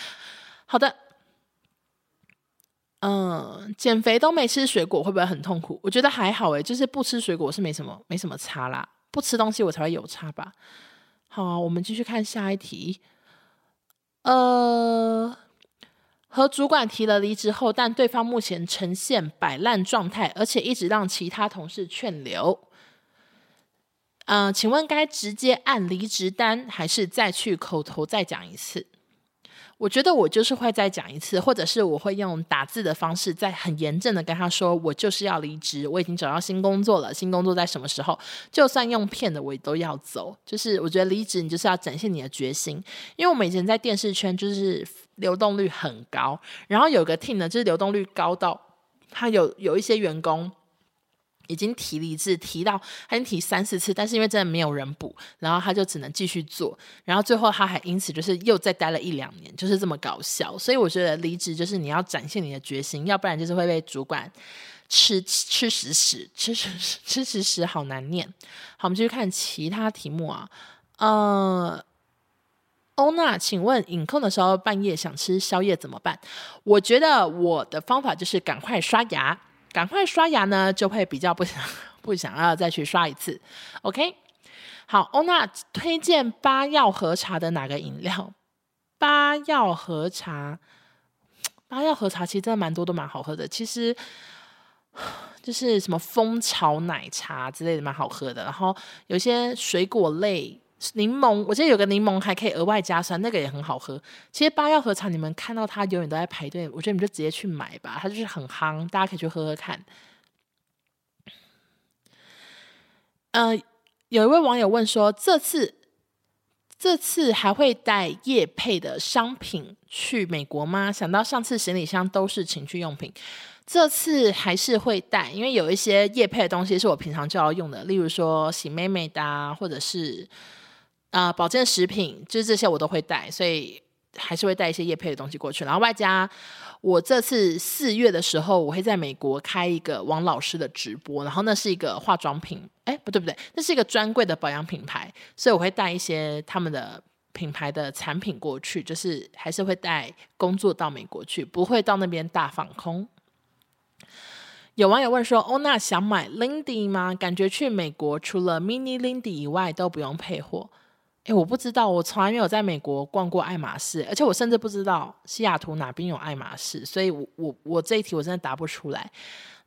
好的，嗯，减肥都没吃水果会不会很痛苦？我觉得还好诶，就是不吃水果是没什么没什么差啦，不吃东西我才会有差吧。好，我们继续看下一题，呃。和主管提了离职后，但对方目前呈现摆烂状态，而且一直让其他同事劝留。嗯、请问该直接按离职单，还是再去口头再讲一次？我觉得我就是会再讲一次，或者是我会用打字的方式，再很严正的跟他说，我就是要离职，我已经找到新工作了，新工作在什么时候？就算用骗的，我也都要走。就是我觉得离职，你就是要展现你的决心。因为我们以前在电视圈，就是流动率很高，然后有个 team 呢，就是流动率高到他有有一些员工。已经提离职，提到他已经提三四次，但是因为真的没有人补，然后他就只能继续做，然后最后他还因此就是又再待了一两年，就是这么搞笑。所以我觉得离职就是你要展现你的决心，要不然就是会被主管吃吃屎屎吃屎吃屎屎，好难念。好，我们继续看其他题目啊。呃，欧娜，请问饮控的时候半夜想吃宵夜怎么办？我觉得我的方法就是赶快刷牙。赶快刷牙呢，就会比较不想 不想要再去刷一次。OK，好，欧娜推荐八药和茶的哪个饮料？八药和茶，八药和茶其实真的蛮多都蛮好喝的。其实 就是什么蜂巢奶茶之类的蛮好喝的，然后有些水果类。柠檬，我记得有个柠檬还可以额外加酸，那个也很好喝。其实八药和茶，你们看到它永远都在排队，我觉得你们就直接去买吧，它就是很夯，大家可以去喝喝看。呃，有一位网友问说，这次这次还会带业配的商品去美国吗？想到上次行李箱都是情趣用品，这次还是会带，因为有一些业配的东西是我平常就要用的，例如说洗妹妹的啊，或者是。啊、保健食品就是这些我都会带，所以还是会带一些业配的东西过去。然后外加我这次四月的时候，我会在美国开一个王老师的直播，然后那是一个化妆品，哎，不对不对，那是一个专柜的保养品牌，所以我会带一些他们的品牌的产品过去，就是还是会带工作到美国去，不会到那边大放空。有网友问说：“欧娜想买 Lindy 吗？感觉去美国除了 Mini Lindy 以外都不用配货。”诶，我不知道，我从来没有在美国逛过爱马仕，而且我甚至不知道西雅图哪边有爱马仕，所以我，我我我这一题我真的答不出来。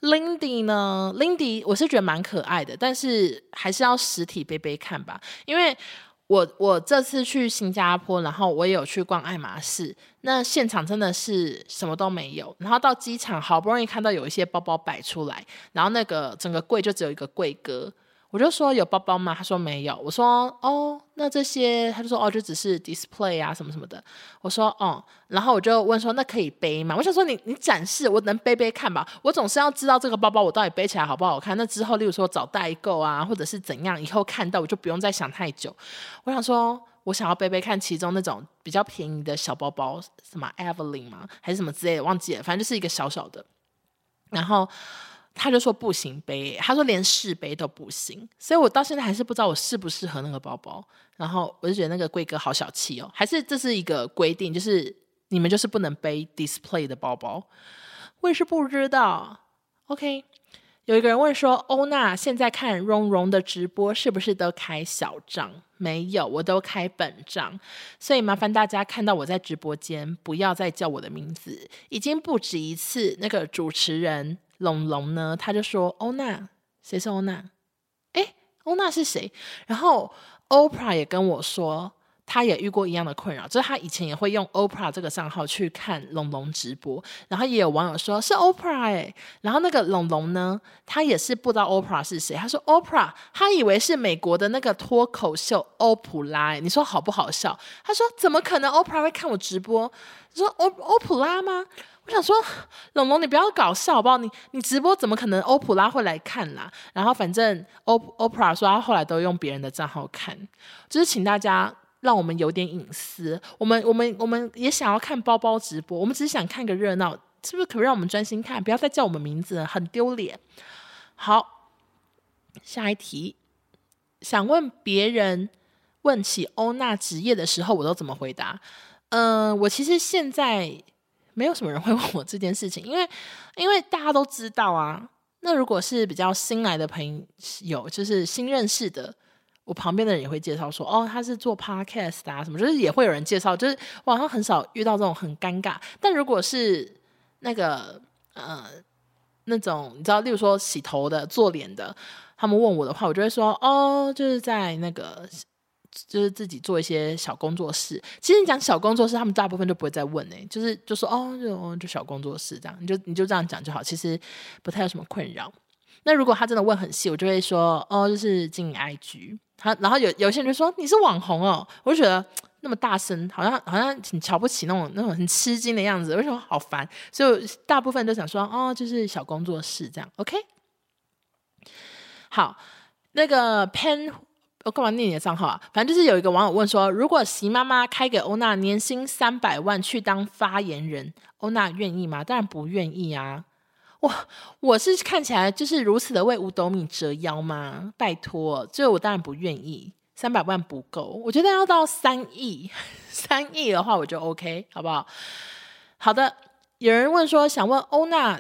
Lindy 呢？Lindy 我是觉得蛮可爱的，但是还是要实体背背看吧，因为我我这次去新加坡，然后我也有去逛爱马仕，那现场真的是什么都没有，然后到机场好不容易看到有一些包包摆出来，然后那个整个柜就只有一个柜哥。我就说有包包吗？他说没有。我说哦，那这些他就说哦，就只是 display 啊什么什么的。我说哦，然后我就问说那可以背吗？我想说你你展示，我能背背看吧。我总是要知道这个包包我到底背起来好不好看。那之后，例如说找代购啊，或者是怎样，以后看到我就不用再想太久。我想说，我想要背背看其中那种比较便宜的小包包，什么 Evelyn 吗？还是什么之类的，忘记了。反正就是一个小小的。然后他就说不行背，他说连试背都不行，所以我到现在还是不知道我适不适合那个包包。然后我就觉得那个贵哥好小气哦，还是这是一个规定，就是你们就是不能背 display 的包包。我也是不知道。OK，有一个人问说，欧娜现在看蓉蓉的直播是不是都开小账？没有，我都开本账。所以麻烦大家看到我在直播间，不要再叫我的名字。已经不止一次，那个主持人龙龙呢，他就说欧娜，谁是欧娜？诶，欧娜是谁？然后。Oprah 也跟我说，他也遇过一样的困扰，就是他以前也会用 Oprah 这个账号去看龙龙直播，然后也有网友说是 Oprah 哎，然后那个龙龙呢，他也是不知道 Oprah 是谁，他说 Oprah，他以为是美国的那个脱口秀欧普拉，你说好不好笑？他说怎么可能 Oprah 会看我直播？你说欧欧普拉吗？我想说，龙龙，你不要搞笑好不好？你你直播怎么可能欧普拉会来看啦？然后反正欧欧普拉说他后来都用别人的账号看，就是请大家让我们有点隐私。我们我们我们也想要看包包直播，我们只是想看个热闹，是不是？可以让我们专心看，不要再叫我们名字，很丢脸。好，下一题，想问别人问起欧娜职业的时候，我都怎么回答？嗯、我其实现在。没有什么人会问我这件事情，因为因为大家都知道啊。那如果是比较新来的朋友，就是新认识的，我旁边的人也会介绍说，哦，他是做 podcast 啊，什么，就是也会有人介绍，就是网上很少遇到这种很尴尬。但如果是那个呃那种你知道，例如说洗头的、做脸的，他们问我的话，我就会说，哦，就是在那个。就是自己做一些小工作室。其实你讲小工作室，他们大部分就不会再问呢、就是就说哦，就就小工作室这样，你就你就这样讲就好。其实不太有什么困扰。那如果他真的问很细，我就会说哦，就是经营 IG。他然后有有些人就说你是网红哦，我就觉得那么大声，好像好像挺瞧不起那种那种很吃惊的样子。为什么好烦？所以大部分都想说哦，就是小工作室这样。OK，好，那个 Pen。我干嘛念你的账号啊？反正就是有一个网友问说，如果席妈妈开给欧娜年薪三百万去当发言人，欧娜愿意吗？当然不愿意啊！我我是看起来就是如此的为五斗米折腰吗？拜托，这我当然不愿意。三百万不够，我觉得要到三亿，三亿的话我就 OK，好不好？好的，有人问说，想问欧娜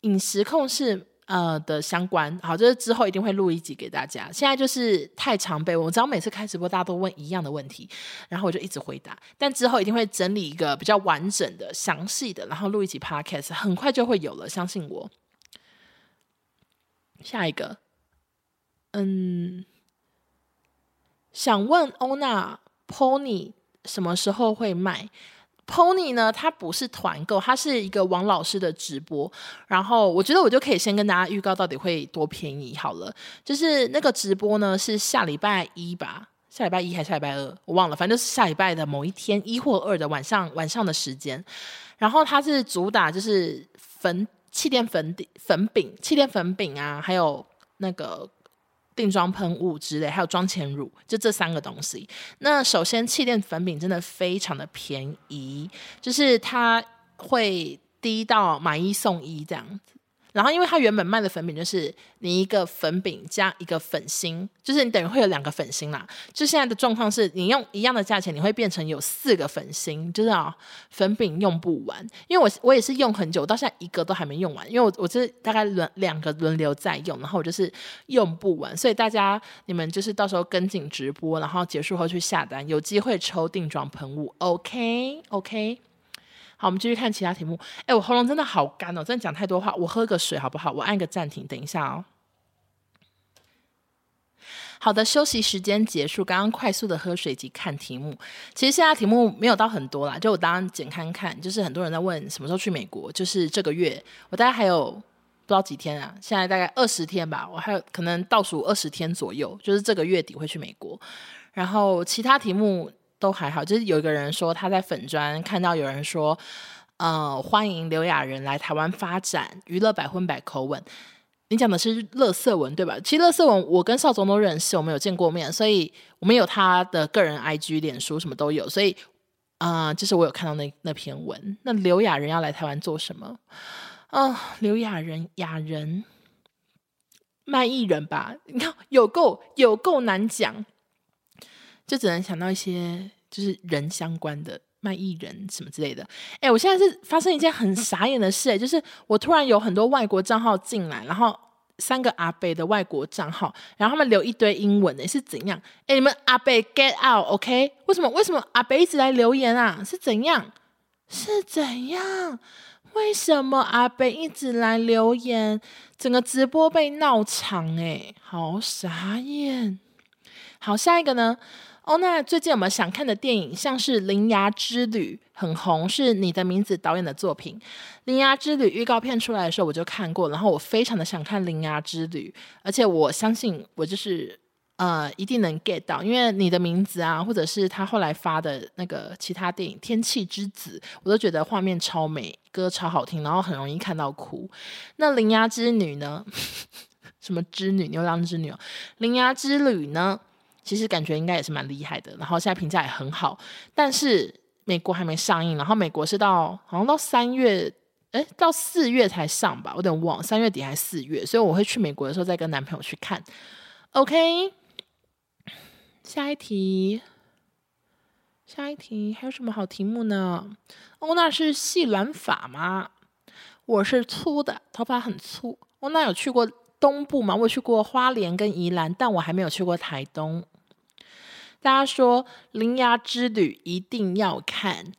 饮食控制。呃的相关，好，就是之后一定会录一集给大家。现在就是太常被问，我知道每次开直播大家都问一样的问题，然后我就一直回答。但之后一定会整理一个比较完整的、详细的，然后录一集 podcast，很快就会有了，相信我。下一个，嗯，想问欧娜 Pony 什么时候会卖？Pony 呢，它不是团购，它是一个王老师的直播。然后我觉得我就可以先跟大家预告到底会多便宜好了。就是那个直播呢是下礼拜一吧，下礼拜一还是下礼拜二，我忘了，反正就是下礼拜的某一天一或二的晚上晚上的时间。然后它是主打就是粉气垫粉底粉饼气垫粉饼啊，还有那个。定妆喷雾之类，还有妆前乳，就这三个东西。那首先，气垫粉饼真的非常的便宜，就是它会低到买一送一这样子。然后，因为它原本卖的粉饼就是你一个粉饼加一个粉心，就是你等于会有两个粉心啦。就现在的状况是，你用一样的价钱，你会变成有四个粉心，就是啊，粉饼用不完。因为我我也是用很久，到现在一个都还没用完，因为我我这大概轮两个轮流在用，然后我就是用不完。所以大家你们就是到时候跟紧直播，然后结束后去下单，有机会抽定妆喷雾。OK OK。好，我们继续看其他题目。哎，我喉咙真的好干哦，真的讲太多话，我喝个水好不好？我按个暂停，等一下哦。好的，休息时间结束，刚刚快速的喝水及看题目。其实现在题目没有到很多啦，就我当简看看，就是很多人在问什么时候去美国，就是这个月，我大概还有不知道几天啊，现在大概二十天吧，我还有可能倒数二十天左右，就是这个月底会去美国。然后其他题目。都还好，就是有一个人说他在粉专看到有人说，呃，欢迎刘雅仁来台湾发展娱乐百分百口吻。你讲的是乐色文对吧？其实乐色文我跟邵总都认识，我们有见过面，所以我们有他的个人 IG、脸书什么都有，所以啊、就是我有看到那那篇文。那刘雅仁要来台湾做什么？啊，刘雅仁，雅仁，卖艺人吧？你看有够有够难讲，就只能想到一些就是人相关的卖艺人什么之类的。哎，我现在是发生一件很傻眼的事，哎，就是我突然有很多外国账号进来，然后。三个阿北的外国账号，然后他们留一堆英文的，是怎样？哎，你们阿北 get out，OK？为什么？为什么阿北一直来留言啊？是怎样？是怎样？为什么阿北一直来留言？整个直播被闹场，哎，好傻眼。好，下一个呢？哦，那最近有没有想看的电影？像是《铃芽之旅》很红，是你的名字导演的作品。《铃芽之旅》预告片出来的时候我就看过，然后我非常的想看《铃芽之旅》，而且我相信我就是呃一定能 get 到，因为你的名字啊，或者是他后来发的那个其他电影《天气之子》，我都觉得画面超美，歌超好听，然后很容易看到哭。那《铃芽之女》呢？什么之女？牛郎织女哦，《铃芽之旅》呢？其实感觉应该也是蛮厉害的，然后现在评价也很好，但是美国还没上映，然后美国是到好像到三月，诶，到四月才上吧，我有点忘，三月底还是四月，所以我会去美国的时候再跟男朋友去看。OK，下一题，下一题还有什么好题目呢？欧娜是细软发吗？我是粗的，头发很粗。欧娜有去过东部吗？我去过花莲跟宜兰，但我还没有去过台东。大家说《铃芽之旅》一定要看，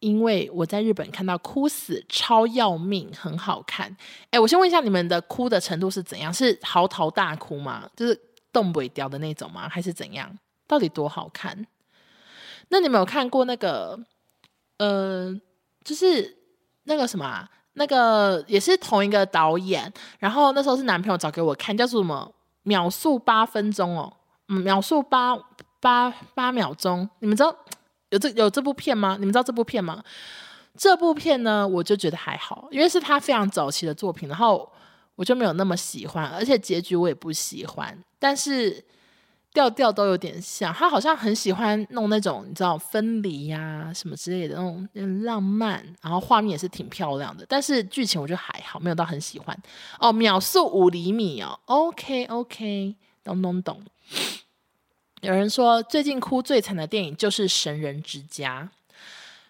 因为我在日本看到哭死，超要命，很好看。哎，我先问一下，你们的哭的程度是怎样？是嚎啕大哭吗？就是动不掉的那种吗？还是怎样？到底多好看？那你们有看过那个，呃，就是那个什么啊？那个也是同一个导演，然后那时候是男朋友找给我看，叫做什么？秒速八分钟哦，嗯，秒速八。八八秒钟，你们知道有这有这部片吗？你们知道这部片吗？这部片呢，我就觉得还好，因为是他非常早期的作品，然后我就没有那么喜欢，而且结局我也不喜欢，但是调调都有点像。他好像很喜欢弄那种你知道分离呀、什么之类的那种浪漫，然后画面也是挺漂亮的，但是剧情我就还好，没有到很喜欢。哦，秒速五厘米哦，OK OK，懂懂懂。有人说最近哭最惨的电影就是《神人之家》。《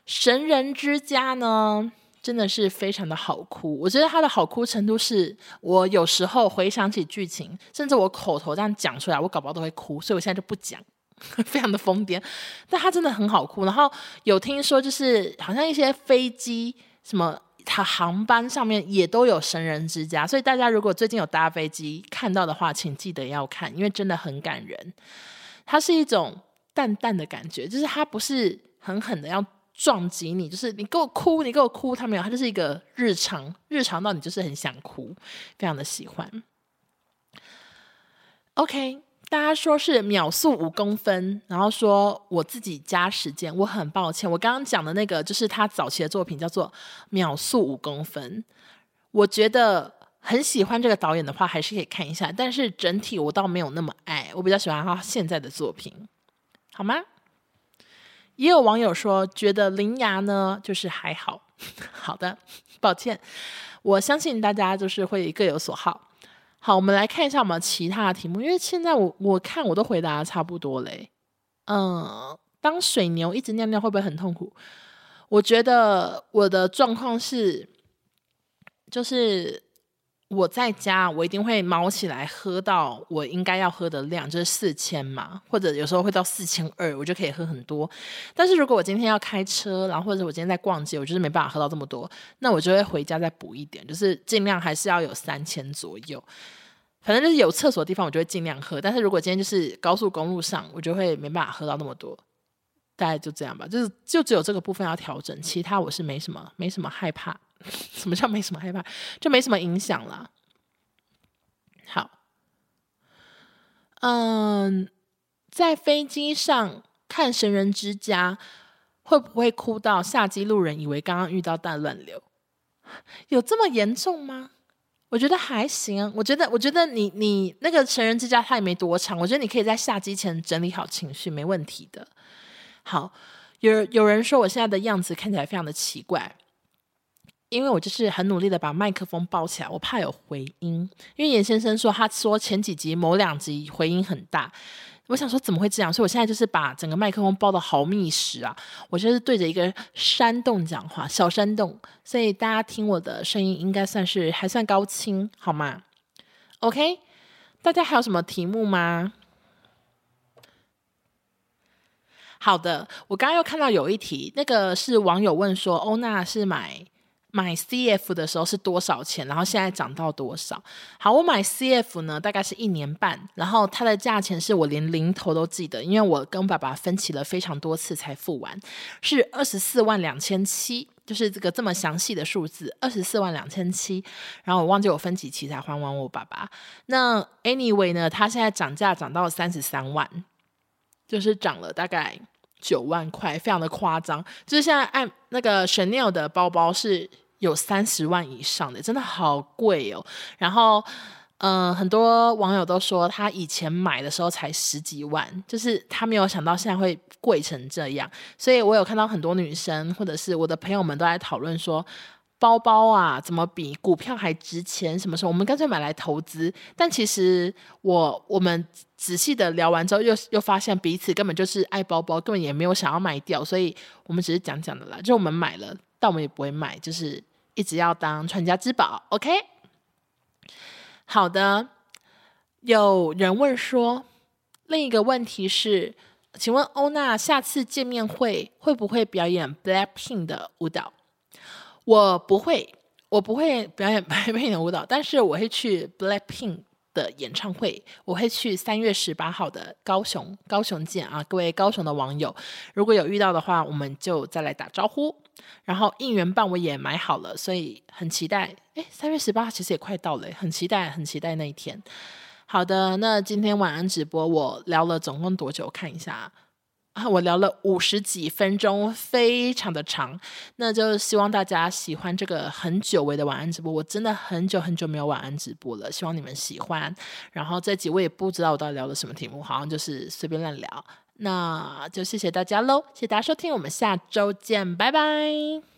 神人之家》呢，真的是非常的好哭。我觉得它的好哭程度是，我有时候回想起剧情，甚至我口头这样讲出来，我搞不好都会哭。所以我现在就不讲，非常的疯癫。但它真的很好哭。然后有听说，就是好像一些飞机什么它航班上面也都有《神人之家》，所以大家如果最近有搭飞机看到的话，请记得要看，因为真的很感人。它是一种淡淡的感觉，就是它不是狠狠的要撞击你，就是你给我哭，你给我哭，它没有，它就是一个日常，日常到你就是很想哭，非常的喜欢。OK，大家说是秒速五公分，然后说我自己加时间，我很抱歉，我刚刚讲的那个就是他早期的作品，叫做秒速五公分，我觉得。很喜欢这个导演的话，还是可以看一下。但是整体我倒没有那么爱，我比较喜欢他现在的作品，好吗？也有网友说觉得《铃芽》呢就是还好。好的，抱歉，我相信大家就是会各有所好。好，我们来看一下我们其他的题目，因为现在我我看我都回答的差不多嘞。嗯，当水牛一直尿尿会不会很痛苦？我觉得我的状况是，就是。我在家，我一定会卯起来喝到我应该要喝的量，就是四千嘛，或者有时候会到四千二，我就可以喝很多。但是如果我今天要开车，然后或者我今天在逛街，我就是没办法喝到这么多，那我就会回家再补一点，就是尽量还是要有三千左右。反正就是有厕所的地方，我就会尽量喝。但是如果今天就是高速公路上，我就会没办法喝到那么多。大概就这样吧，就是就只有这个部分要调整，其他我是没什么没什么害怕。什么叫没什么害怕？就没什么影响啦。好，嗯，在飞机上看《神人之家》，会不会哭到下机路人以为刚刚遇到大乱流？有这么严重吗？我觉得还行。我觉得，我觉得你你那个《神人之家》它也没多长，我觉得你可以在下机前整理好情绪，没问题的。好，有有人说我现在的样子看起来非常的奇怪。因为我就是很努力的把麦克风抱起来，我怕有回音。因为严先生说，他说前几集某两集回音很大，我想说怎么会这样？所以我现在就是把整个麦克风包的好密实啊，我就是对着一个山洞讲话，小山洞，所以大家听我的声音应该算是还算高清，好吗？OK，大家还有什么题目吗？好的，我刚刚又看到有一题，那个是网友问说，欧娜是买。买 CF 的时候是多少钱？然后现在涨到多少？好，我买 CF 呢，大概是一年半，然后它的价钱是我连零头都记得，因为我跟爸爸分期了非常多次才付完，是二十四万两千七，就是这个这么详细的数字，二十四万两千七。然后我忘记我分几期才还完我爸爸。那 anyway 呢，它现在涨价涨到三十三万，就是涨了大概。九万块，非常的夸张。就是现在按那个 Chanel 的包包是有三十万以上的，真的好贵哦。然后，嗯、很多网友都说他以前买的时候才十几万，就是他没有想到现在会贵成这样。所以我有看到很多女生或者是我的朋友们都在讨论说。包包啊，怎么比股票还值钱？什么时候我们干脆买来投资？但其实我我们仔细的聊完之后又，又发现彼此根本就是爱包包，根本也没有想要卖掉，所以我们只是讲讲的啦。就我们买了，但我们也不会卖，就是一直要当传家之宝。OK，好的。有人问说，另一个问题是，请问欧娜下次见面会会不会表演 Blackpink 的舞蹈？我不会，我不会表演 Blackpink 的舞蹈，但是我会去 Blackpink 的演唱会。我会去三月十八号的高雄，高雄见啊！各位高雄的网友，如果有遇到的话，我们就再来打招呼。然后应援棒我也买好了，所以很期待。诶，三月十八号其实也快到了，很期待，很期待那一天。好的，那今天晚安直播我聊了总共多久？看一下。我聊了五十几分钟，非常的长，那就希望大家喜欢这个很久违的晚安直播。我真的很久很久没有晚安直播了，希望你们喜欢。然后这集我也不知道我到底聊了什么题目，好像就是随便乱聊。那就谢谢大家喽，谢谢大家收听，我们下周见，拜拜。